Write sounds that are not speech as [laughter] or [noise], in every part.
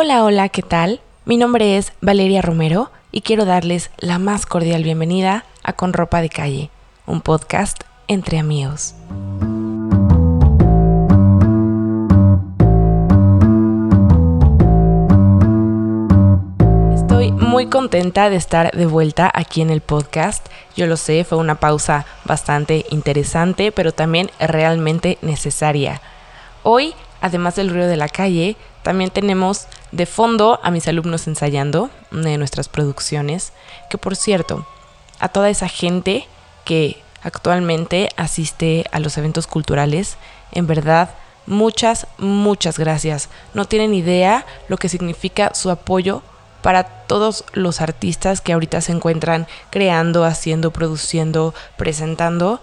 Hola, hola, ¿qué tal? Mi nombre es Valeria Romero y quiero darles la más cordial bienvenida a Con Ropa de Calle, un podcast entre amigos. Estoy muy contenta de estar de vuelta aquí en el podcast. Yo lo sé, fue una pausa bastante interesante, pero también realmente necesaria. Hoy, además del ruido de la calle, también tenemos de fondo a mis alumnos ensayando de nuestras producciones, que por cierto, a toda esa gente que actualmente asiste a los eventos culturales, en verdad, muchas, muchas gracias. No tienen idea lo que significa su apoyo para todos los artistas que ahorita se encuentran creando, haciendo, produciendo, presentando,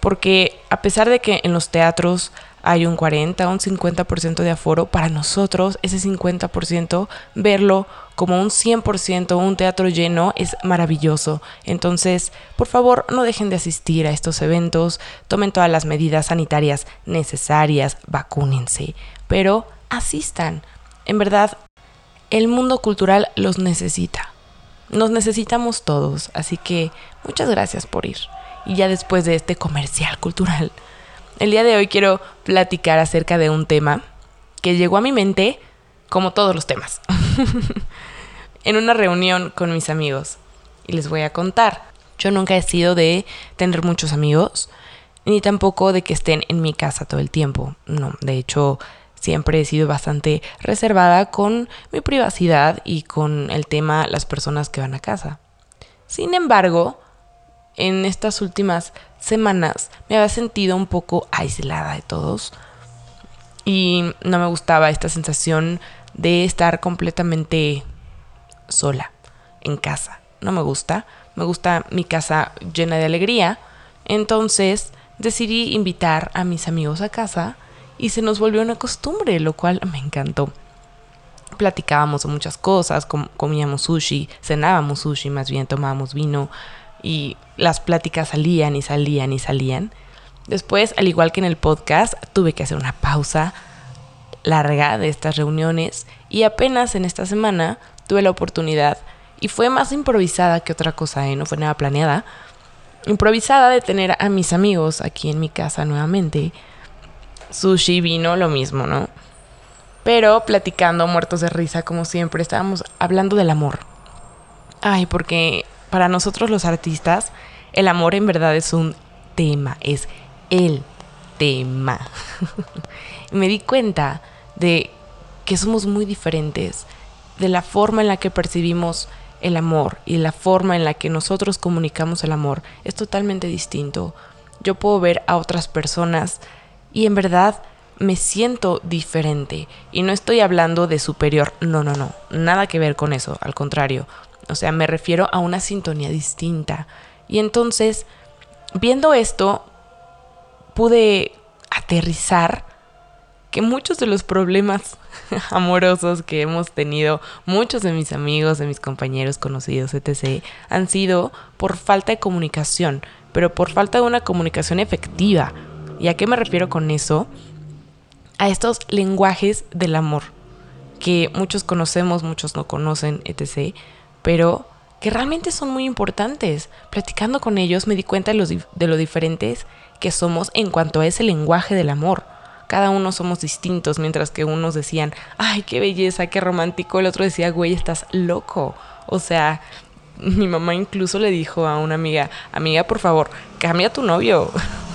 porque a pesar de que en los teatros hay un 40 o un 50% de aforo, para nosotros ese 50% verlo como un 100%, un teatro lleno, es maravilloso. Entonces, por favor, no dejen de asistir a estos eventos, tomen todas las medidas sanitarias necesarias, vacúnense, pero asistan. En verdad, el mundo cultural los necesita. Nos necesitamos todos, así que muchas gracias por ir. Y ya después de este comercial cultural, el día de hoy quiero platicar acerca de un tema que llegó a mi mente como todos los temas. [laughs] en una reunión con mis amigos. Y les voy a contar. Yo nunca he sido de tener muchos amigos, ni tampoco de que estén en mi casa todo el tiempo. No, de hecho, siempre he sido bastante reservada con mi privacidad y con el tema las personas que van a casa. Sin embargo, en estas últimas semanas me había sentido un poco aislada de todos y no me gustaba esta sensación de estar completamente sola en casa. No me gusta, me gusta mi casa llena de alegría. Entonces decidí invitar a mis amigos a casa y se nos volvió una costumbre, lo cual me encantó. Platicábamos muchas cosas, comíamos sushi, cenábamos sushi, más bien tomábamos vino, y las pláticas salían y salían y salían. Después, al igual que en el podcast, tuve que hacer una pausa larga de estas reuniones y apenas en esta semana tuve la oportunidad y fue más improvisada que otra cosa, ¿eh? no fue nada planeada. Improvisada de tener a mis amigos aquí en mi casa nuevamente. Sushi, vino, lo mismo, ¿no? Pero platicando, muertos de risa, como siempre, estábamos hablando del amor. Ay, porque para nosotros los artistas, el amor en verdad es un tema, es el tema. [laughs] me di cuenta de que somos muy diferentes, de la forma en la que percibimos el amor y la forma en la que nosotros comunicamos el amor es totalmente distinto. Yo puedo ver a otras personas y en verdad me siento diferente. Y no estoy hablando de superior, no, no, no, nada que ver con eso, al contrario. O sea, me refiero a una sintonía distinta. Y entonces, viendo esto, pude aterrizar que muchos de los problemas [laughs] amorosos que hemos tenido, muchos de mis amigos, de mis compañeros conocidos, etc., han sido por falta de comunicación, pero por falta de una comunicación efectiva. ¿Y a qué me refiero con eso? A estos lenguajes del amor, que muchos conocemos, muchos no conocen, etc., pero que realmente son muy importantes. Platicando con ellos me di cuenta de, lo diferentes que somos en cuanto a ese lenguaje del amor. Cada uno somos distintos, mientras que unos decían, ay, qué belleza, qué romántico, el otro decía, güey, estás loco. O sea, mi mamá incluso le dijo a una amiga, amiga, por favor, cambia tu novio.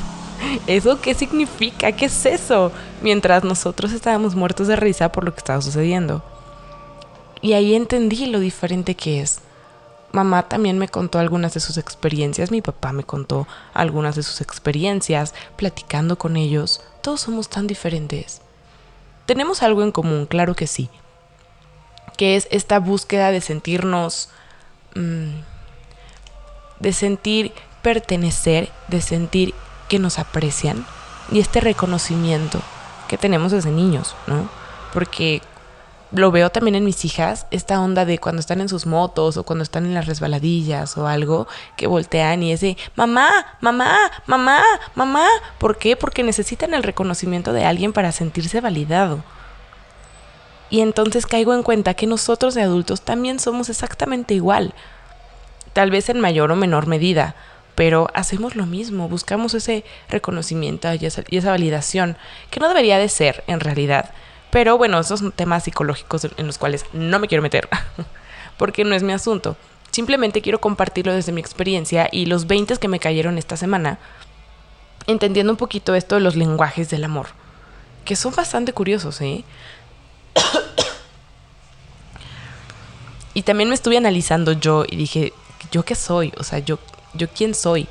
[laughs] ¿Eso qué significa? ¿Qué es eso? Mientras nosotros estábamos muertos de risa por lo que estaba sucediendo. Y ahí entendí lo diferente que es. Mamá también me contó algunas de sus experiencias, mi papá me contó algunas de sus experiencias, platicando con ellos. Todos somos tan diferentes. Tenemos algo en común, claro que sí, que es esta búsqueda de sentirnos, mm, de sentir pertenecer, de sentir que nos aprecian y este reconocimiento que tenemos desde niños, ¿no? Porque lo veo también en mis hijas, esta onda de cuando están en sus motos o cuando están en las resbaladillas o algo, que voltean y es de, mamá, mamá, mamá, mamá. ¿Por qué? Porque necesitan el reconocimiento de alguien para sentirse validado. Y entonces caigo en cuenta que nosotros de adultos también somos exactamente igual. Tal vez en mayor o menor medida, pero hacemos lo mismo, buscamos ese reconocimiento y esa, y esa validación, que no debería de ser en realidad. Pero bueno, esos son temas psicológicos en los cuales no me quiero meter, [laughs] porque no es mi asunto. Simplemente quiero compartirlo desde mi experiencia y los 20 que me cayeron esta semana, entendiendo un poquito esto de los lenguajes del amor, que son bastante curiosos, ¿eh? [coughs] y también me estuve analizando yo y dije, ¿yo qué soy? O sea, yo, yo quién soy,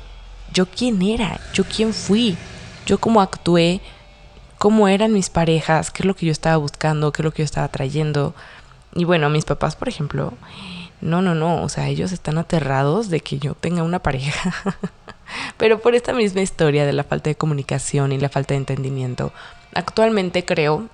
yo quién era, yo quién fui, yo cómo actué, cómo eran mis parejas, qué es lo que yo estaba buscando, qué es lo que yo estaba trayendo. Y bueno, mis papás, por ejemplo, no, no, no, o sea, ellos están aterrados de que yo tenga una pareja. [laughs] Pero por esta misma historia de la falta de comunicación y la falta de entendimiento, actualmente creo,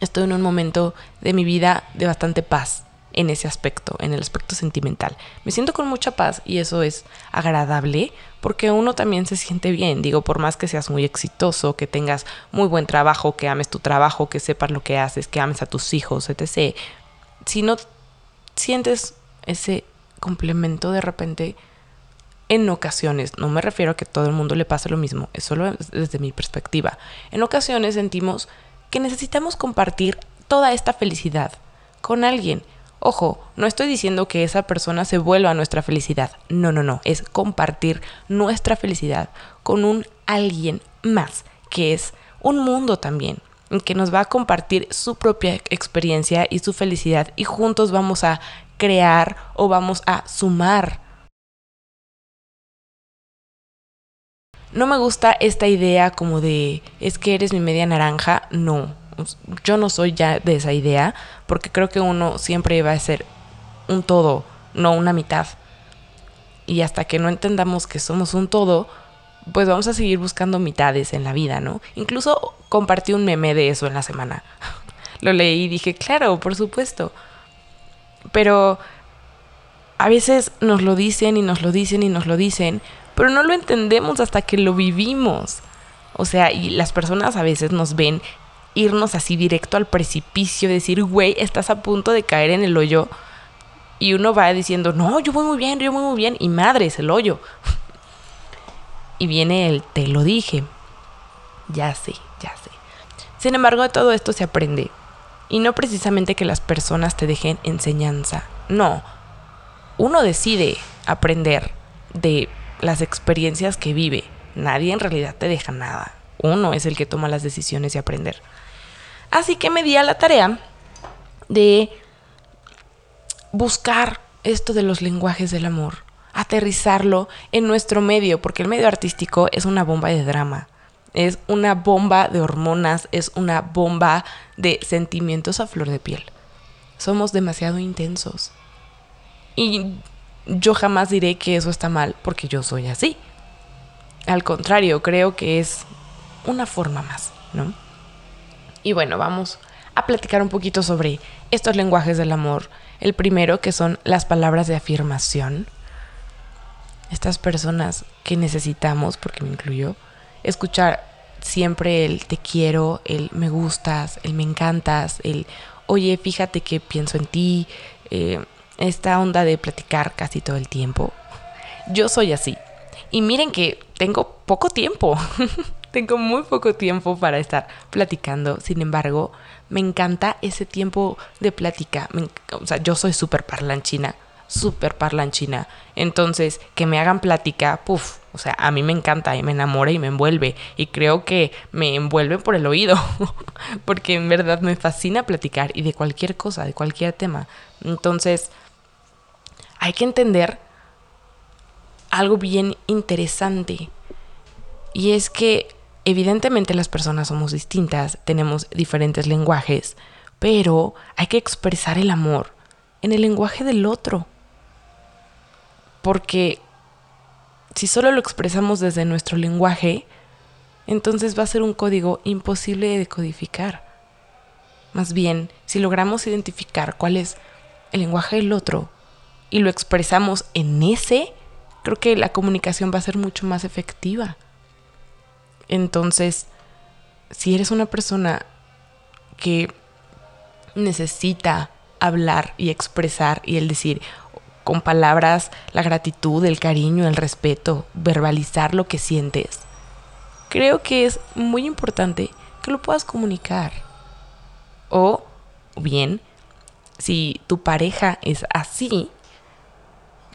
estoy en un momento de mi vida de bastante paz en ese aspecto, en el aspecto sentimental. Me siento con mucha paz y eso es agradable porque uno también se siente bien. Digo, por más que seas muy exitoso, que tengas muy buen trabajo, que ames tu trabajo, que sepas lo que haces, que ames a tus hijos, etc. Si no sientes ese complemento de repente, en ocasiones, no me refiero a que todo el mundo le pase lo mismo, es solo desde mi perspectiva. En ocasiones sentimos que necesitamos compartir toda esta felicidad con alguien Ojo, no estoy diciendo que esa persona se vuelva nuestra felicidad. No, no, no. Es compartir nuestra felicidad con un alguien más, que es un mundo también, que nos va a compartir su propia experiencia y su felicidad y juntos vamos a crear o vamos a sumar. No me gusta esta idea como de es que eres mi media naranja. No, yo no soy ya de esa idea, porque creo que uno siempre va a ser un todo, no una mitad. Y hasta que no entendamos que somos un todo, pues vamos a seguir buscando mitades en la vida, ¿no? Incluso compartí un meme de eso en la semana. [laughs] Lo leí y dije, claro, por supuesto. Pero a veces nos lo dicen y nos lo dicen y nos lo dicen, pero no lo entendemos hasta que lo vivimos. O sea, y las personas a veces nos ven irnos así directo al precipicio, decir, güey, estás a punto de caer en el hoyo. Y uno va diciendo, no, yo voy muy bien, yo voy muy bien. Y madre, es el hoyo. [laughs] y viene el, te lo dije. Ya sé, ya sé. Sin embargo, de todo esto se aprende. Y no precisamente que las personas te dejen enseñanza. No. Uno decide aprender de las experiencias que vive. Nadie en realidad te deja nada. Uno es el que toma las decisiones y aprender. Así que me di a la tarea de buscar esto de los lenguajes del amor, aterrizarlo en nuestro medio, porque el medio artístico es una bomba de drama, es una bomba de hormonas, es una bomba de sentimientos a flor de piel. Somos demasiado intensos. Y yo jamás diré que eso está mal, porque yo soy así. Al contrario, creo que es una forma más, ¿no? Y bueno, vamos a platicar un poquito sobre estos lenguajes del amor. El primero que son las palabras de afirmación. Estas personas que necesitamos, porque me incluyo, escuchar siempre el te quiero, el me gustas, el me encantas, el oye, fíjate que pienso en ti, eh, esta onda de platicar casi todo el tiempo. Yo soy así. Y miren que tengo poco tiempo. [laughs] Tengo muy poco tiempo para estar platicando, sin embargo, me encanta ese tiempo de plática. o sea, yo soy súper parlanchina, súper parlanchina. Entonces, que me hagan plática, puff, o sea, a mí me encanta y me enamora y me envuelve. Y creo que me envuelve por el oído, [laughs] porque en verdad me fascina platicar y de cualquier cosa, de cualquier tema. Entonces, hay que entender algo bien interesante. Y es que Evidentemente las personas somos distintas, tenemos diferentes lenguajes, pero hay que expresar el amor en el lenguaje del otro. Porque si solo lo expresamos desde nuestro lenguaje, entonces va a ser un código imposible de decodificar. Más bien, si logramos identificar cuál es el lenguaje del otro y lo expresamos en ese, creo que la comunicación va a ser mucho más efectiva. Entonces, si eres una persona que necesita hablar y expresar y el decir con palabras la gratitud, el cariño, el respeto, verbalizar lo que sientes. Creo que es muy importante que lo puedas comunicar. O bien, si tu pareja es así,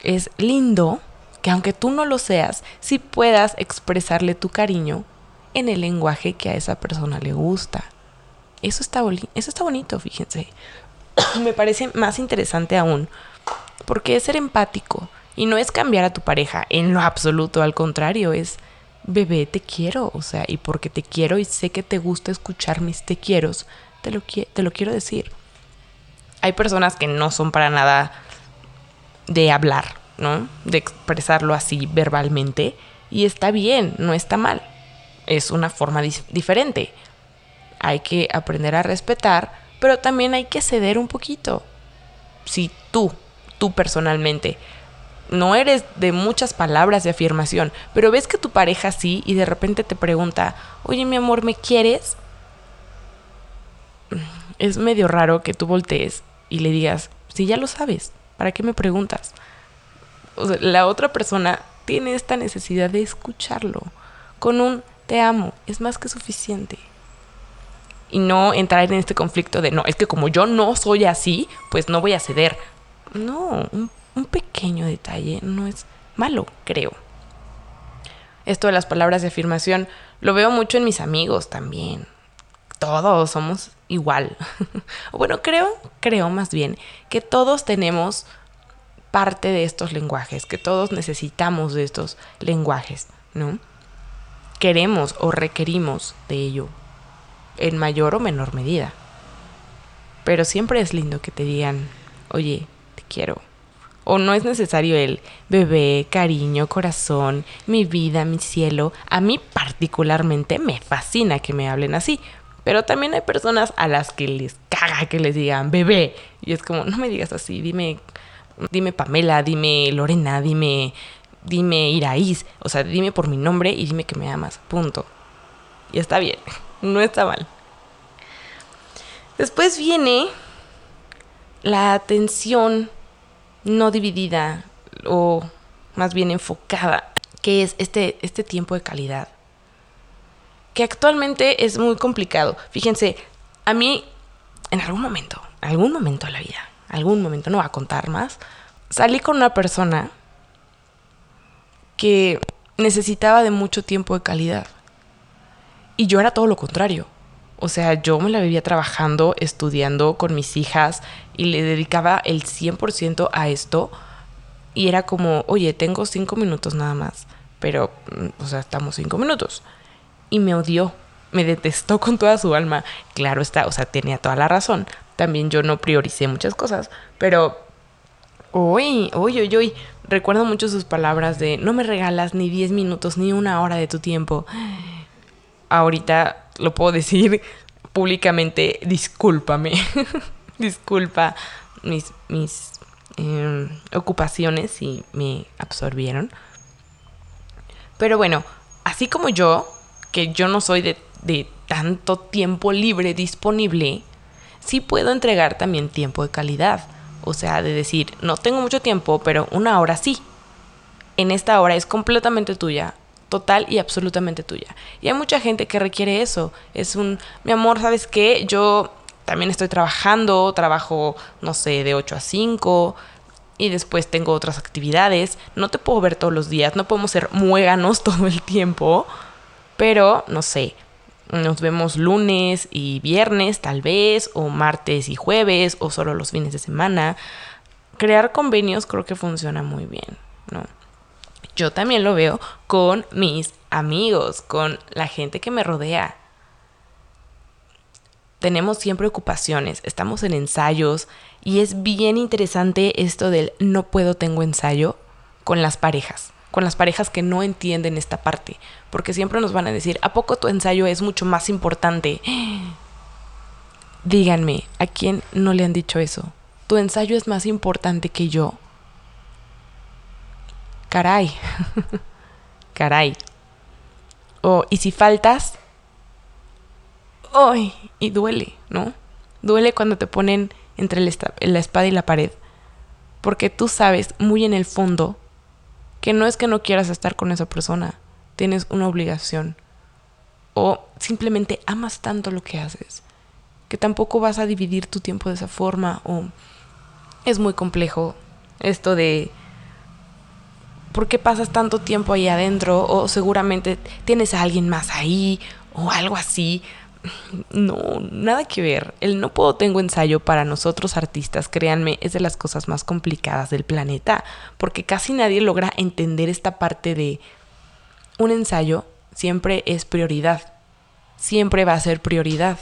es lindo que aunque tú no lo seas, sí puedas expresarle tu cariño en el lenguaje que a esa persona le gusta. Eso está, eso está bonito, fíjense. [coughs] Me parece más interesante aún, porque es ser empático y no es cambiar a tu pareja en lo absoluto, al contrario, es, bebé, te quiero, o sea, y porque te quiero y sé que te gusta escuchar mis te quiero, te lo, te lo quiero decir. Hay personas que no son para nada de hablar, ¿no? De expresarlo así verbalmente y está bien, no está mal. Es una forma diferente hay que aprender a respetar, pero también hay que ceder un poquito. Si tú, tú personalmente, no eres de muchas palabras de afirmación, pero ves que tu pareja sí y de repente te pregunta, oye mi amor, ¿me quieres? Es medio raro que tú voltees y le digas, si ya lo sabes, ¿para qué me preguntas? la otra persona tiene esta necesidad de escucharlo. Con un te amo es más que suficiente y no entrar en este conflicto de, no, es que como yo no soy así, pues no voy a ceder. No, un, pequeño detalle no es malo, creo. Esto de las palabras de afirmación lo veo mucho en mis amigos también. Todos somos igual. [laughs] bueno, creo, creo más bien que todos tenemos parte de estos lenguajes, que todos necesitamos de estos lenguajes, ¿no? Queremos o requerimos de ello en mayor o menor medida. Pero siempre es lindo que te digan, oye, te quiero. O no es necesario el bebé, cariño, corazón, mi vida, mi cielo. A mí particularmente me fascina que me hablen así. Pero también hay personas a las que les caga que les digan bebé. Y es como, no me digas así, dime, dime Pamela, dime Lorena, dime, dime Iraíz. O sea, dime por mi nombre y dime que me amas. Punto. Y está bien. [laughs] No está mal. Después viene la atención no dividida o más bien enfocada, que es este, este tiempo de calidad. Que actualmente es muy complicado. Fíjense, a mí en algún momento, algún momento de la vida, algún momento, no voy a contar más, salí con una persona que necesitaba de mucho tiempo de calidad. Y yo era todo lo contrario. O sea, yo me la vivía trabajando, estudiando con mis hijas y le dedicaba el 100% a esto. Y era como, oye, tengo cinco minutos nada más. Pero, mm, o sea, estamos cinco minutos. Y me odió, me detestó con toda su alma. Claro está, o sea, tenía toda la razón. También yo no prioricé muchas cosas. Pero, uy, uy, uy, uy. Recuerdo mucho sus palabras de, no me regalas ni 10 minutos, ni una hora de tu tiempo ahorita lo puedo decir públicamente, discúlpame, [laughs] disculpa mis, mis em, ocupaciones si me absorbieron. Pero bueno, así como yo, que yo no soy de, de tanto tiempo libre disponible, sí puedo entregar también tiempo de calidad. O sea, de decir, no tengo mucho tiempo, pero una hora sí. En esta hora es completamente tuya total y absolutamente tuya. Y hay mucha gente que requiere eso. Es un, mi amor, ¿sabes qué? Yo también estoy trabajando, trabajo, no sé, de 8 a 5 y después tengo otras actividades. No te puedo ver todos los días, no podemos ser muéganos [laughs] todo el tiempo, pero no sé. Nos vemos lunes y viernes tal vez, o martes y jueves, o solo los fines de semana. Crear convenios creo que funciona muy bien, ¿no? yo también lo veo con mis amigos, con la gente que me rodea. Tenemos siempre ocupaciones, estamos en ensayos y es bien interesante esto del no puedo, tengo ensayo con las parejas, con las parejas que no entienden esta parte, porque siempre nos van a decir, ¿a poco tu ensayo es mucho más importante? [gasps] Díganme, ¿a quién no le han dicho eso? ¿Tu ensayo es más importante que yo? caray, [laughs] caray. O, y si faltas, ¡ay! Y duele, ¿no? duele cuando te ponen entre la espada y la pared, porque tú sabes muy en el fondo que no es que no quieras estar con esa persona, tienes una obligación o simplemente amas tanto lo que haces que tampoco vas a dividir tu tiempo de esa forma o es muy complejo esto de por qué pasas tanto tiempo ahí adentro o seguramente tienes a alguien más ahí o algo así. No, nada que ver. El no puedo tengo ensayo para nosotros artistas, créanme, es de las cosas más complicadas del planeta, porque casi nadie logra entender esta parte de un ensayo siempre es prioridad. Siempre va a ser prioridad.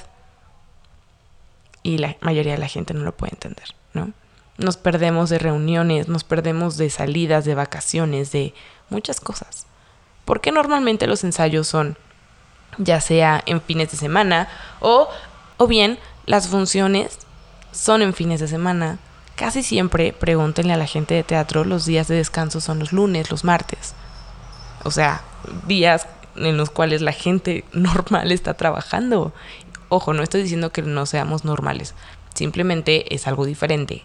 Y la mayoría de la gente no lo puede entender, ¿no? Nos perdemos de reuniones, nos perdemos de salidas, de vacaciones, de muchas cosas. Porque normalmente los ensayos son ya sea en fines de semana o, o bien las funciones son en fines de semana. Casi siempre, pregúntenle a la gente de teatro, los días de descanso son los lunes, los martes. O sea, días en los cuales la gente [laughs] normal está trabajando. Ojo, no estoy diciendo que no seamos normales, simplemente es algo diferente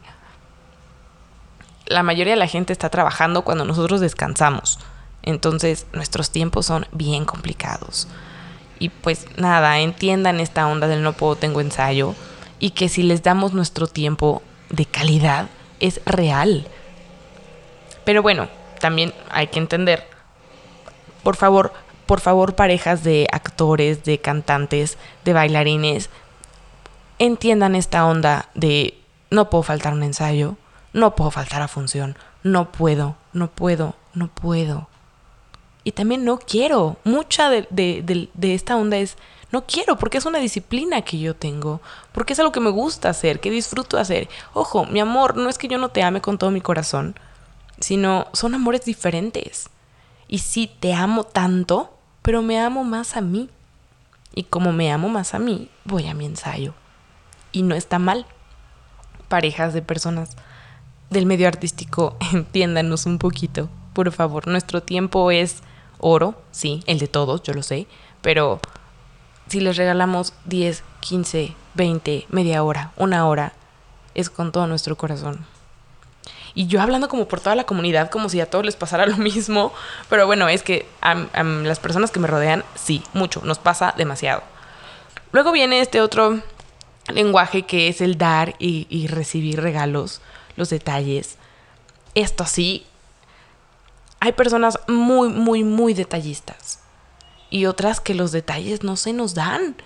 la mayoría de la gente está trabajando cuando nosotros descansamos. Entonces nuestros tiempos son bien complicados. Y pues nada, entiendan esta onda del no puedo, tengo ensayo. Y que si les damos nuestro tiempo de calidad, es real. Pero bueno, también hay que entender, por favor, por favor parejas de actores, de cantantes, de bailarines, entiendan esta onda de no puedo faltar un ensayo, no puedo faltar a función, no puedo, no puedo, no puedo. Y también no quiero. Mucha de, de, esta onda es, no quiero, porque es una disciplina que yo tengo, porque es algo que me gusta hacer, que disfruto hacer. Ojo, mi amor, no es que yo no te ame con todo mi corazón, sino son amores diferentes. Y sí, te amo tanto, pero me amo más a mí. Y como me amo más a mí, voy a mi ensayo. Y no está mal. Parejas de personas del medio artístico, [laughs] entiéndanos un poquito, por favor. Nuestro tiempo es oro, sí, el de todos, yo lo sé, pero si les regalamos 10, 15, 20, media hora, una hora, es con todo nuestro corazón. Y yo hablando como por toda la comunidad, como si a todos les pasara [laughs] lo mismo, pero bueno, es que a, las personas que me rodean, sí, mucho, nos pasa demasiado. Luego viene este otro lenguaje que es el dar y recibir regalos los detalles. Esto sí, hay personas muy, muy, muy detallistas. Y otras que los detalles no se nos dan.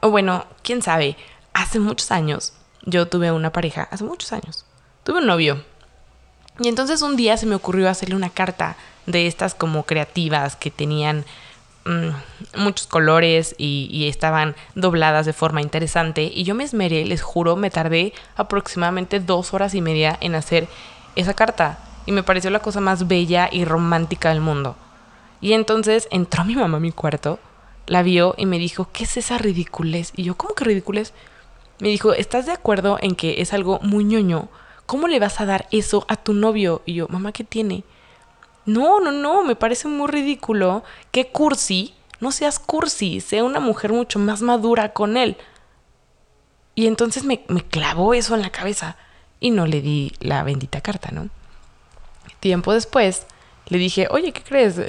O bueno, quién sabe, hace muchos años yo tuve una pareja, hace muchos años, tuve un novio. Y entonces un día se me ocurrió hacerle una carta de estas como creativas que tenían Mm, muchos colores y, estaban dobladas de forma interesante. Y yo me esmeré, les juro, me tardé aproximadamente dos horas y media en hacer esa carta. Y me pareció la cosa más bella y romántica del mundo. Y entonces entró mi mamá a mi cuarto, la vio y me dijo, ¿qué es esa ridiculez? Y yo, ¿cómo que ridiculez? Me dijo, ¿estás de acuerdo en que es algo muy ñoño? ¿Cómo le vas a dar eso a tu novio? Y yo, mamá, ¿qué tiene? No, no, no, me parece muy ridículo que cursi, no seas cursi, sea una mujer mucho más madura con él. Y entonces me, me clavó eso en la cabeza y no le di la bendita carta, ¿no? Tiempo después le dije, oye, ¿qué crees?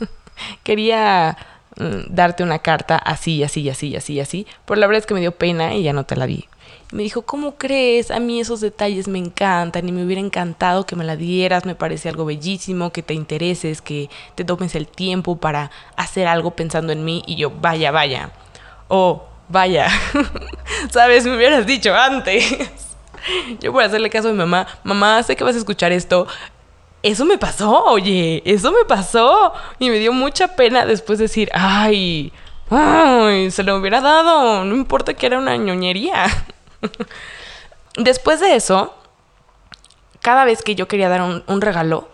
[laughs] Quería mm, darte una carta así, así, así, así, así, pero la verdad es que me dio pena y ya no te la di me dijo, ¿cómo crees? A mí esos detalles me encantan y me hubiera encantado que me la dieras, me parece algo bellísimo, que te intereses, que te tomes el tiempo para hacer algo pensando en mí y yo, vaya, vaya. Oh, vaya. [laughs] ¿Sabes? Me hubieras dicho antes. [laughs] yo a hacerle caso a mi mamá, mamá, sé que vas a escuchar esto. Eso me pasó, oye, eso me pasó. Y me dio mucha pena después decir, ay, ay, se lo hubiera dado, no importa que era una ñoñería. [laughs] Después de eso, cada vez que yo quería dar un, regalo,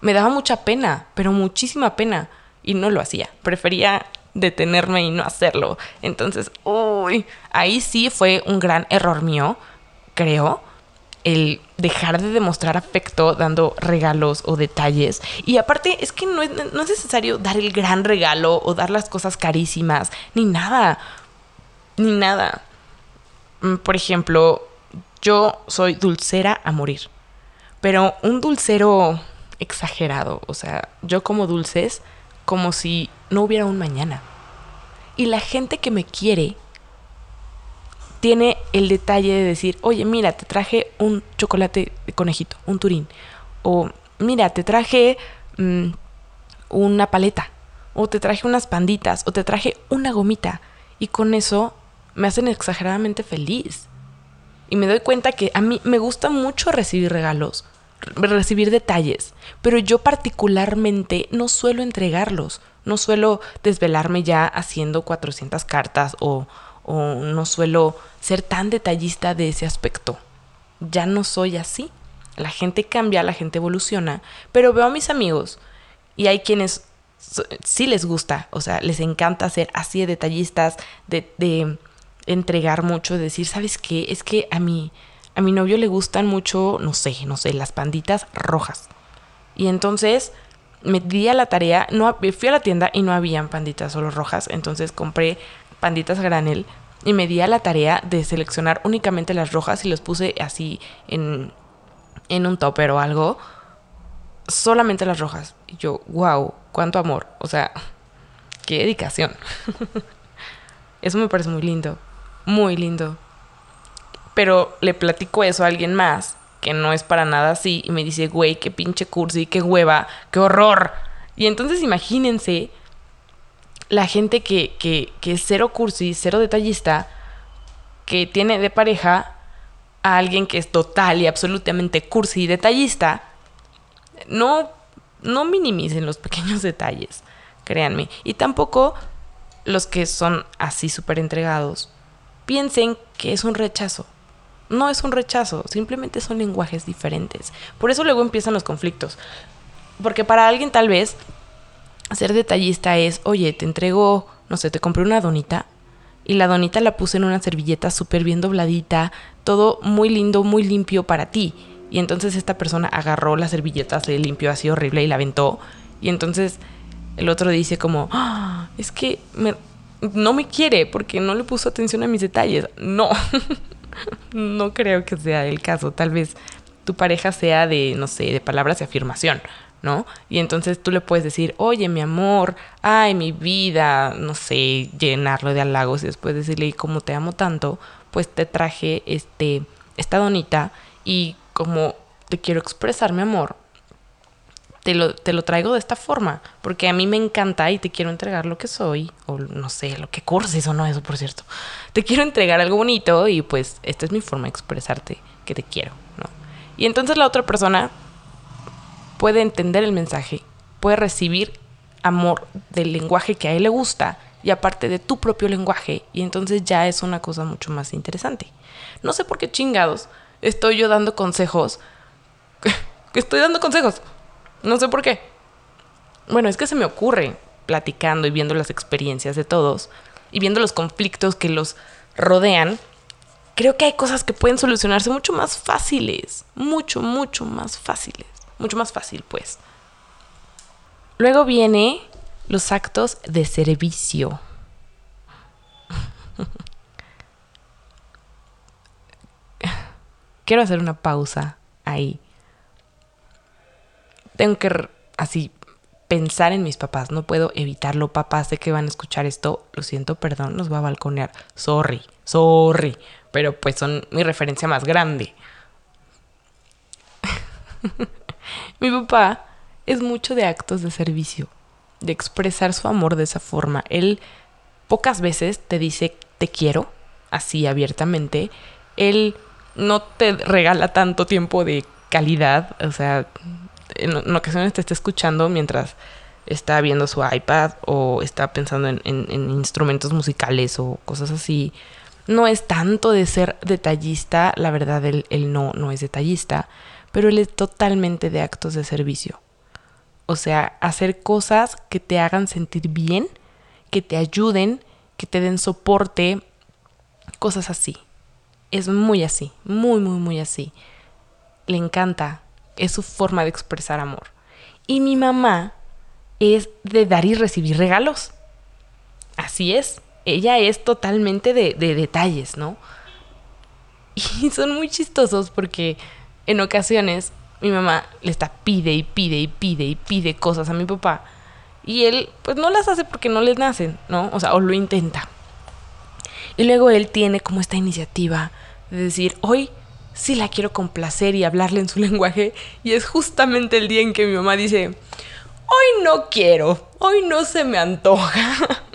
me daba mucha pena, pero muchísima pena. Y no lo hacía. Prefería detenerme y no hacerlo. Entonces, uy, ahí sí fue un gran error mío, creo, el dejar de demostrar afecto dando regalos o detalles. Y aparte, es que no es, no es necesario dar el gran regalo o dar las cosas carísimas, ni nada, ni nada mm, por ejemplo, yo soy dulcera a morir, pero un dulcero exagerado, o sea, yo como dulces como si no hubiera un mañana. Y la gente que me quiere tiene el detalle de decir, oye, mira, te traje un chocolate de conejito, un turín. O mira, te traje mm, una paleta. O te traje unas panditas. O te traje una gomita. Y con eso me hacen exageradamente feliz. Y me doy cuenta que a mí me gusta mucho recibir regalos, recibir detalles, pero yo particularmente no suelo entregarlos, no suelo desvelarme ya haciendo 400 cartas o, o no suelo ser tan detallista de ese aspecto. Ya no soy así. La gente cambia, la gente evoluciona, pero veo a mis amigos y hay quienes sí les gusta, o sea, les encanta ser así de detallistas, de, entregar mucho, de decir, ¿sabes qué? Es que a mi, a mi novio le gustan mucho, no sé, no sé, las panditas rojas. Y entonces me di a la tarea, no, fui a la tienda y no habían panditas solo rojas, entonces compré panditas granel y me di a la tarea de seleccionar únicamente las rojas y los puse así en, en un topper o algo. Solamente las rojas. Y yo, wow, cuánto amor. O sea, qué dedicación. [laughs] Eso me parece muy lindo muy lindo. Pero le platico eso a alguien más, que no es para nada así, y me dice, güey, qué pinche cursi, qué hueva, qué horror. Y entonces imagínense la gente que, que, que es cero cursi, cero detallista, que tiene de pareja a alguien que es total y absolutamente cursi y detallista, no, no minimicen los [laughs] pequeños detalles, créanme. Y tampoco los que son así súper entregados piensen que es un rechazo. No es un rechazo, simplemente son lenguajes diferentes. Por eso luego empiezan los conflictos. Porque para alguien tal vez ser detallista es, oye, te entrego, no sé, te compré una donita y la donita la puse en una servilleta súper bien dobladita, todo muy lindo, muy limpio para ti. Y entonces esta persona agarró la servilleta, se limpió así horrible y la aventó. Y entonces el otro dice como, ah, es que no me quiere porque no le puso atención a mis detalles. No, [laughs] no creo que sea el caso. Tal vez tu pareja sea de, no sé, de palabras de afirmación, ¿no? Y entonces tú le puedes decir, oye, mi amor, ay, mi vida, no sé, llenarlo de halagos y después decirle, cómo te amo tanto, pues te traje este, esta donita y como te quiero expresar mi amor, te lo, te lo traigo de esta forma, porque a mí me encanta y te quiero entregar lo que soy, o no sé, lo que curses o no, eso por cierto. Te quiero entregar algo bonito y pues esta es mi forma de expresarte que te quiero, ¿no? Y entonces la otra persona puede entender el mensaje, puede recibir amor del lenguaje que a él le gusta y aparte de tu propio lenguaje, y entonces ya es una cosa mucho más interesante. No sé por qué chingados estoy yo dando consejos. [laughs] estoy dando consejos. No sé por qué. Bueno, es que se me ocurre platicando y viendo las experiencias de todos y viendo los conflictos que los rodean, creo que hay cosas que pueden solucionarse mucho más fáciles. Mucho, mucho más fáciles. Mucho más fácil, pues. Luego viene los actos de servicio. [laughs] Quiero hacer una pausa ahí tengo que así pensar en mis papás, no puedo evitarlo. Papás, sé que van a escuchar esto, lo siento, perdón, los va a balconear. Sorry, sorry, pero pues son mi referencia más grande. [laughs] mi papá es mucho de actos de servicio, de expresar su amor de esa forma. Él pocas veces te dice te quiero, así abiertamente. Él no te regala tanto tiempo de calidad, o sea, en, ocasiones te está escuchando mientras está viendo su iPad o está pensando en, instrumentos musicales o cosas así. No es tanto de ser detallista, la verdad él, no, no es detallista, pero él es totalmente de actos de servicio. O sea, hacer cosas que te hagan sentir bien, que te ayuden, que te den soporte, cosas así. Es muy así, muy, muy, muy así. Le encanta es su forma de expresar amor. Y mi mamá es de dar y recibir regalos. Así es. Ella es totalmente de, detalles, ¿no? [laughs] Y son muy chistosos porque en ocasiones mi mamá le está pide y pide y pide y pide cosas a mi papá. Y él pues no las hace porque no les nacen, ¿no? O sea, o lo intenta. Y luego él tiene como esta iniciativa de decir, hoy sí la quiero complacer y hablarle en su [laughs] lenguaje. Y es justamente el día en que mi mamá dice, hoy no quiero, hoy no se me antoja. [laughs]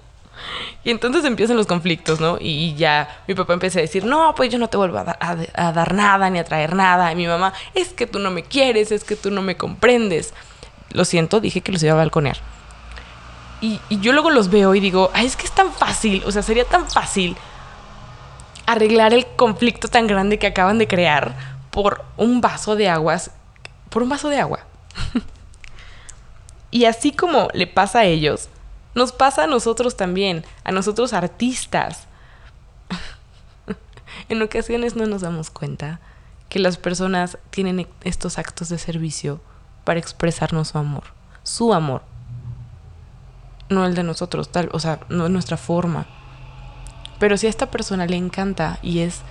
Y entonces empiezan los conflictos, ¿no? Y ya mi papá empieza a decir, no, pues yo no te vuelvo a, dar nada ni a traer nada. Y mi mamá, es que tú no me quieres, es que tú no me comprendes. Lo siento, dije que los iba a balconear. Y, y yo luego los veo y digo, ay, es que es tan fácil, o sea, sería tan fácil arreglar el conflicto tan grande que acaban de crear por un vaso de aguas, por un vaso de agua. [laughs] y así como le pasa a ellos, nos pasa a nosotros también, a nosotros artistas. [laughs] en ocasiones no nos damos cuenta que las personas tienen estos actos de servicio para expresarnos su amor, su amor, no el de nosotros, tal, o sea, no es nuestra forma. Pero si a esta persona le encanta y es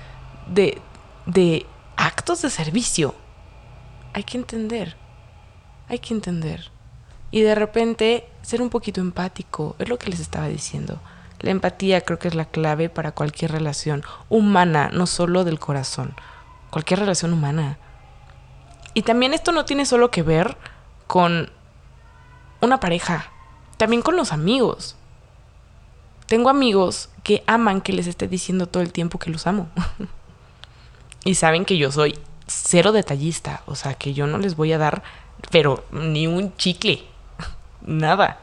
de, de actos de servicio, hay que entender, hay que entender. Y de repente ser un poquito empático, es lo que les estaba diciendo. La empatía creo que es la clave para cualquier relación humana, no solo del corazón, cualquier relación humana. Y también esto no tiene solo que ver con una pareja, también con los amigos. Tengo amigos que aman que les esté diciendo todo el tiempo que los amo. [laughs] y saben que yo soy cero detallista, o sea, que yo no les voy a dar, pero ni un chicle nada.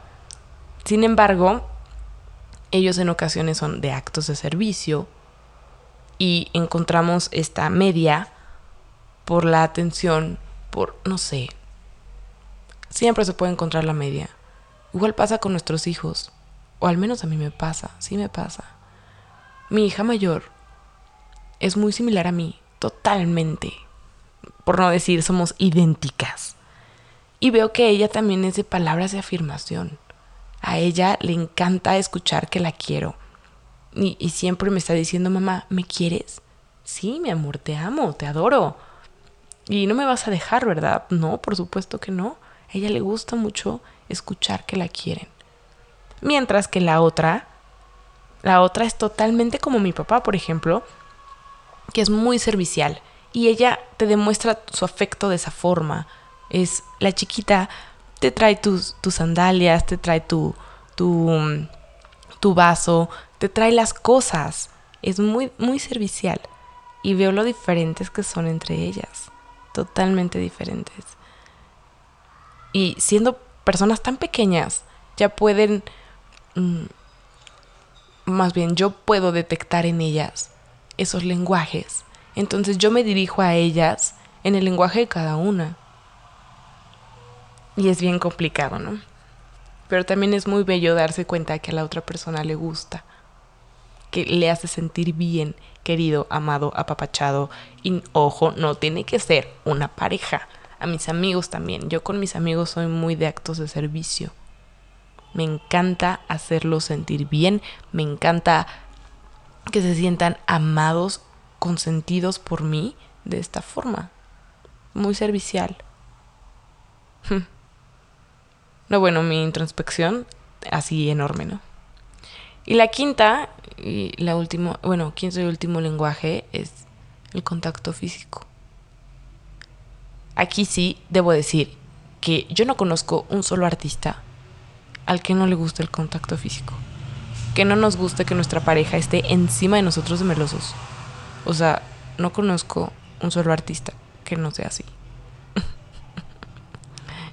Sin embargo, ellos en ocasiones son de actos de servicio y encontramos esta media por la atención, por, no sé, siempre se puede encontrar la media. Igual pasa con nuestros hijos, o al menos a mí me pasa, sí me pasa. Mi hija mayor es muy similar a mí, totalmente. Por no decir, somos idénticas. Y veo que ella también es de palabras de afirmación. A ella le encanta escuchar que la quiero. Y, siempre me está diciendo, mamá, ¿me quieres? Sí, mi amor, te amo, te adoro. Y no me vas a dejar, ¿verdad? No, por supuesto que no. A ella le gusta mucho escuchar que la quieren. Mientras que la otra, la otra es totalmente como mi papá, por ejemplo, que es muy servicial. Y ella te demuestra su afecto de esa forma es la chiquita te trae tus, tus sandalias, te trae tu, tu, tu vaso, te trae las cosas. Es muy, muy servicial. Y veo lo diferentes que son entre ellas. Totalmente diferentes. Y siendo personas tan pequeñas, ya pueden... Mm, más bien, yo puedo detectar en ellas esos lenguajes. Entonces yo me dirijo a ellas en el lenguaje de cada una. Y es bien complicado, ¿no? Pero también es muy bello darse cuenta que a la otra persona le gusta, que le hace sentir bien, querido, amado, apapachado. Y ojo, no tiene que ser una pareja. A mis amigos también. Yo con mis amigos soy muy de actos de servicio. Me encanta hacerlos sentir bien, me encanta que se sientan amados, consentidos por mí de esta forma. Muy servicial. [laughs] No, bueno, mi introspección así enorme, ¿no? Y la quinta, y la última, bueno, quinto y último lenguaje es el contacto físico. Aquí sí debo decir que yo no conozco un solo artista al que no le guste el contacto físico. Que no nos guste que nuestra pareja esté encima de nosotros de melosos. O sea, no conozco un solo artista que no sea así.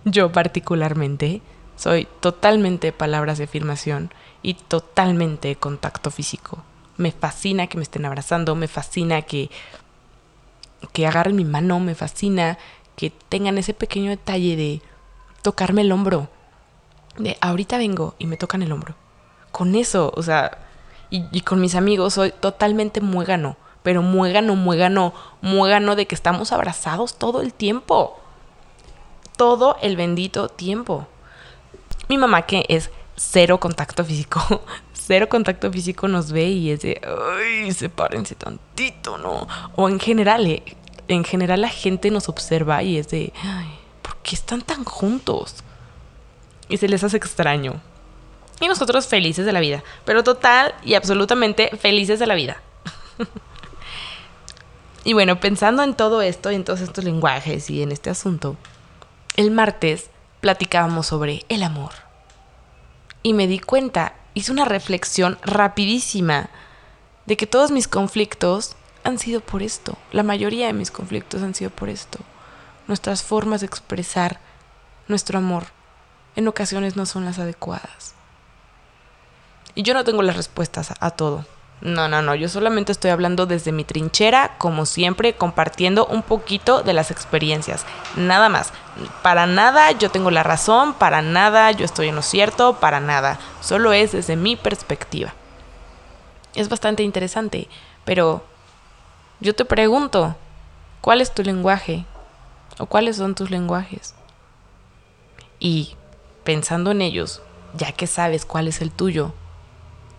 Yo particularmente soy totalmente palabras de afirmación y totalmente contacto físico. Me fascina que me estén abrazando, me fascina que, que agarren mi mano, me fascina que tengan ese pequeño detalle de tocarme el hombro. De ahorita vengo y me tocan el hombro. Con eso, o sea, y, y con mis amigos soy totalmente muégano, pero muégano, muégano, muégano de que estamos abrazados todo el tiempo todo el bendito tiempo. Mi mamá, que es cero contacto físico, [laughs] cero contacto físico nos ve y es de, ay, sepárense tantito, ¿no? O en general, eh, en general la gente nos observa y es de, ay, ¿por qué están tan juntos? Y se les hace extraño. Y nosotros felices de la vida, pero total y absolutamente felices de la vida. [laughs] y bueno, pensando en todo esto, en todos estos lenguajes y en este asunto, el martes platicábamos sobre el amor. Y me di cuenta, hice una reflexión rapidísima de que todos mis conflictos han sido por esto. La mayoría de mis conflictos han sido por esto. Nuestras formas de expresar nuestro amor en ocasiones no son las adecuadas. Y yo no tengo las respuestas a, todo. No, no, no, yo solamente estoy hablando desde mi trinchera, como siempre, compartiendo un poquito de las experiencias. Nada más. Para nada yo tengo la razón, para nada yo estoy en lo cierto, para nada. Solo es desde mi perspectiva. Es bastante interesante, pero yo te pregunto, ¿cuál es tu lenguaje? ¿O cuáles son tus lenguajes? Y pensando en ellos, ya que sabes cuál es el tuyo,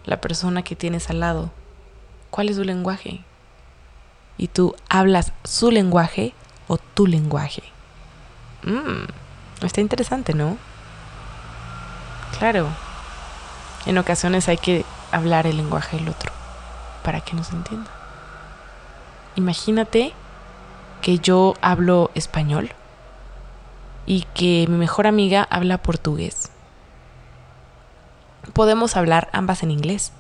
la persona que tienes al lado, cuál es su lenguaje. Y tú hablas su lenguaje o tu lenguaje. Mmm, está interesante, ¿no? Claro, en ocasiones hay que hablar el lenguaje del otro para que nos entienda. Imagínate que yo hablo español y que mi mejor amiga habla portugués. Podemos hablar ambas en inglés,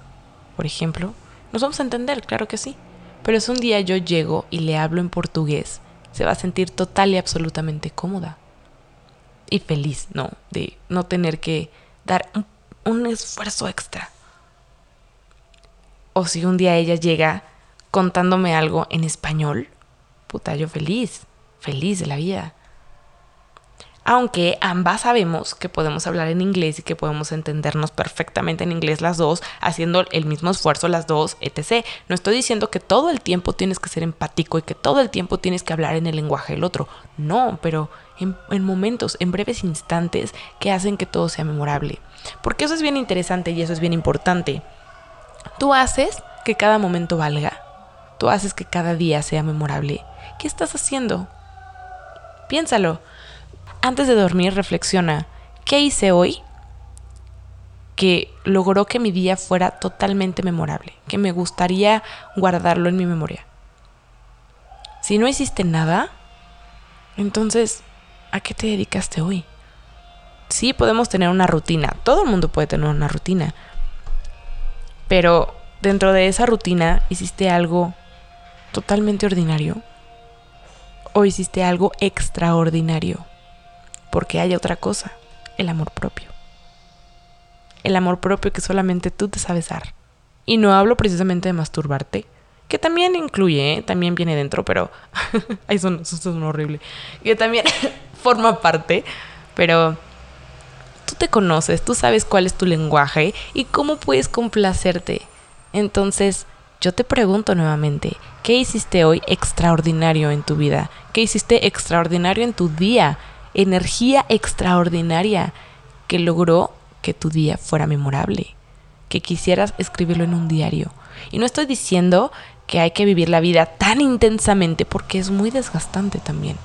por ejemplo. Nos vamos a entender, claro que sí. Pero si un día yo llego y le hablo en portugués, se va a sentir total y absolutamente cómoda. Y feliz, ¿no? De no tener que dar un, esfuerzo extra. O si un día ella llega contándome algo en español, puta, yo feliz, feliz de la vida aunque ambas sabemos que podemos hablar en inglés y que podemos entendernos perfectamente en inglés las dos, haciendo el mismo esfuerzo las dos, etc. No estoy diciendo que todo el tiempo tienes que ser empático y que todo el tiempo tienes que hablar en el lenguaje del otro. No, pero en, momentos, en breves instantes que hacen que todo sea memorable. Porque eso es bien interesante y eso es bien importante. Tú haces que cada momento valga. Tú haces que cada día sea memorable. ¿Qué estás haciendo? Piénsalo. Antes de dormir, reflexiona, ¿qué hice hoy que logró que mi día fuera totalmente memorable? Que me gustaría guardarlo en mi memoria. Si no hiciste nada, entonces, ¿a qué te dedicaste hoy? Sí, podemos tener una rutina. Todo el mundo puede tener una rutina. Pero dentro de esa rutina hiciste algo totalmente ordinario o hiciste algo extraordinario porque hay otra cosa, el amor propio. El amor propio que solamente tú te sabes dar. Y no hablo precisamente de masturbarte, que también incluye, ¿eh? también viene dentro, pero [laughs] Ay, son, son horrible. Que también [laughs] forma parte, pero tú te conoces, tú sabes cuál es tu lenguaje y cómo puedes complacerte. Entonces, yo te pregunto nuevamente, ¿qué hiciste hoy extraordinario en tu vida? ¿Qué hiciste extraordinario en tu día? Energía extraordinaria que logró que tu día fuera memorable, que quisieras escribirlo en un diario. Y no estoy diciendo que hay que vivir la vida tan intensamente porque es muy desgastante también.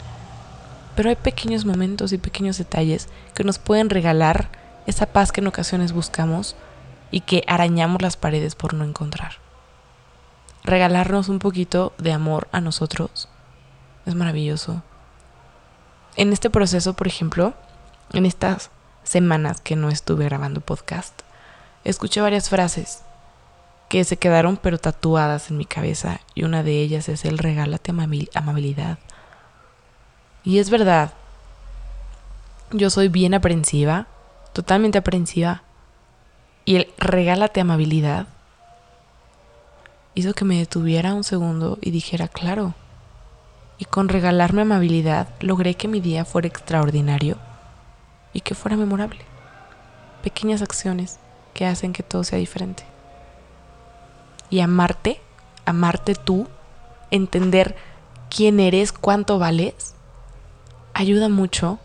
Pero hay pequeños momentos y pequeños detalles que nos pueden regalar esa paz que en ocasiones buscamos y que arañamos las paredes por no encontrar. Regalarnos un poquito de amor a nosotros es maravilloso en este proceso, por ejemplo, en estas semanas que no estuve grabando podcast, escuché varias frases que se quedaron pero tatuadas en mi cabeza y una de ellas es el regálate amabilidad. Y es verdad, yo soy bien aprensiva, totalmente aprensiva, y el regálate amabilidad hizo que me detuviera un segundo y dijera, claro, y con regalarme amabilidad logré que mi día fuera extraordinario y que fuera memorable. Pequeñas acciones que hacen que todo sea diferente. Y amarte, amarte tú, entender quién eres, cuánto vales, ayuda mucho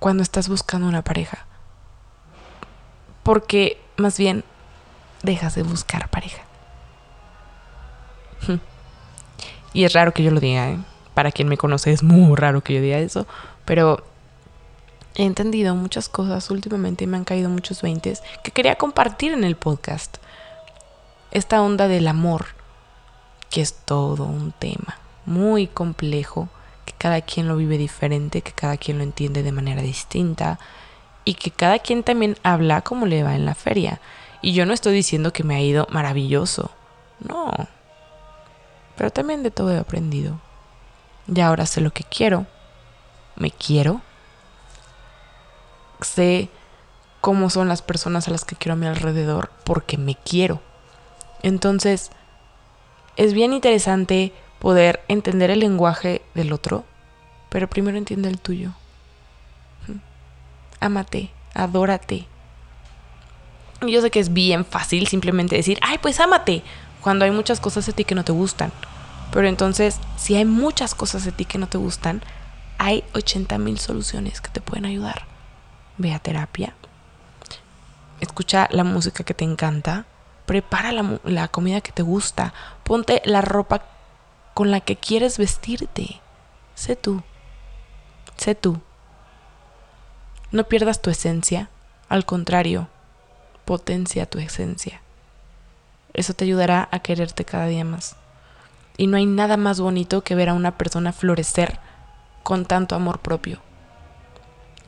cuando estás buscando una pareja. porque más bien dejas de buscar pareja. [laughs] Y es raro que yo lo diga, ¿eh? Para quien me conoce es muy raro que yo diga eso, pero he entendido muchas cosas últimamente y me han caído muchos veintes que quería compartir en el podcast. Esta onda del amor, que es todo un tema muy complejo, que cada quien lo vive diferente, que cada quien lo entiende de manera distinta y que cada quien también habla como le va en la feria. Y yo no estoy diciendo que me ha ido maravilloso, no. Pero también de todo he aprendido. Y ahora sé lo que quiero, me quiero, sé cómo son las personas a las que quiero a mi alrededor porque me quiero. Entonces, es bien interesante poder entender el lenguaje del otro, pero primero entiende el tuyo. Ámate, adórate. Yo sé que es bien fácil simplemente decir, ay, pues ámate, cuando hay muchas cosas de ti que no te gustan. Pero entonces, si hay muchas cosas de ti que no te gustan, hay 80 mil soluciones que te pueden ayudar. Ve a terapia, escucha la música que te encanta, prepara la, la comida que te gusta, ponte la ropa con la que quieres vestirte. Sé tú. Sé tú. No pierdas tu esencia, al contrario, potencia tu esencia. Eso te ayudará a quererte cada día más. Y no hay nada más bonito que ver a una persona florecer con tanto amor propio.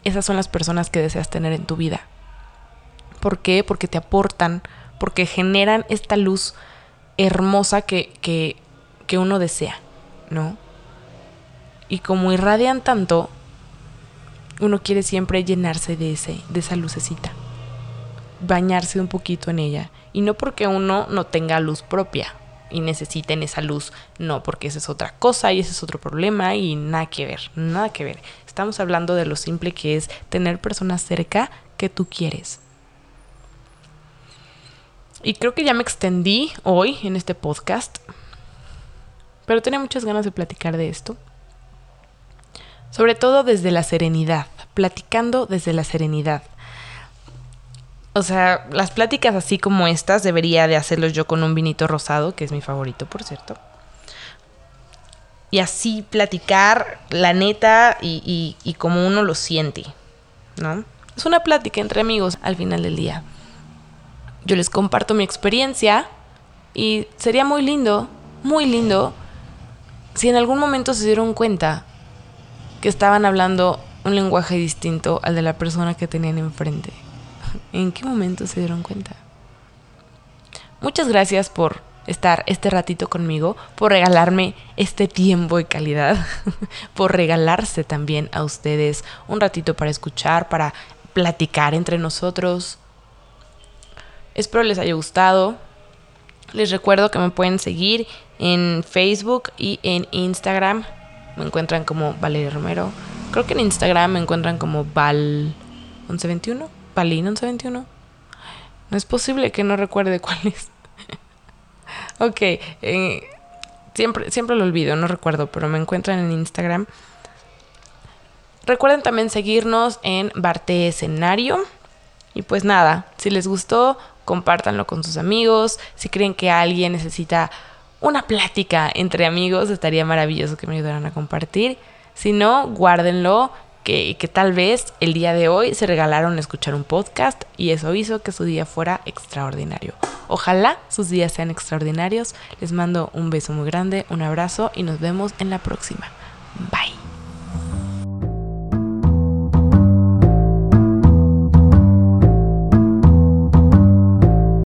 Esas son las personas que deseas tener en tu vida. ¿Por qué? Porque te aportan, porque generan esta luz hermosa que, que, que uno desea, ¿no? Y como irradian tanto, uno quiere siempre llenarse de, ese, de esa lucecita, bañarse un poquito en ella. Y no porque uno no tenga luz propia y necesiten esa luz, no, porque esa es otra cosa y ese es otro problema y nada que ver, nada que ver. Estamos hablando de lo simple que es tener personas cerca que tú quieres. Y creo que ya me extendí hoy en este podcast, pero tenía muchas ganas de platicar de esto. Sobre todo desde la serenidad, platicando desde la serenidad. O sea, las pláticas así como estas debería de hacerlos yo con un vinito rosado, que es mi favorito, por cierto. Y así platicar la neta y, como uno lo siente, ¿no? Es una plática entre amigos al final del día. Yo les comparto mi experiencia y sería muy lindo, muy lindo, si en algún momento se dieron cuenta que estaban hablando un lenguaje distinto al de la persona que tenían enfrente. ¿En qué momento se dieron cuenta? Muchas gracias por estar este ratito conmigo, por regalarme este tiempo de calidad, [laughs] por regalarse también a ustedes un ratito para escuchar, para platicar entre nosotros. Espero les haya gustado. Les recuerdo que me pueden seguir en Facebook y en Instagram me encuentran como Valeria Romero. Creo que en Instagram me encuentran como Val1121. Valin1121. No es posible que no recuerde cuál es. [laughs] ok. Eh, siempre, siempre lo olvido, no recuerdo, pero me encuentran en Instagram. Recuerden también seguirnos en Barte Escenario. Y pues nada, si les gustó, compártanlo con sus amigos. Si creen que alguien necesita una plática entre amigos, estaría maravilloso que me ayudaran a compartir. Si no, guárdenlo, que, tal vez el día de hoy se regalaron escuchar un podcast y eso hizo que su día fuera extraordinario. Ojalá sus días sean extraordinarios. Les mando un beso muy grande, un abrazo y nos vemos en la próxima. Bye.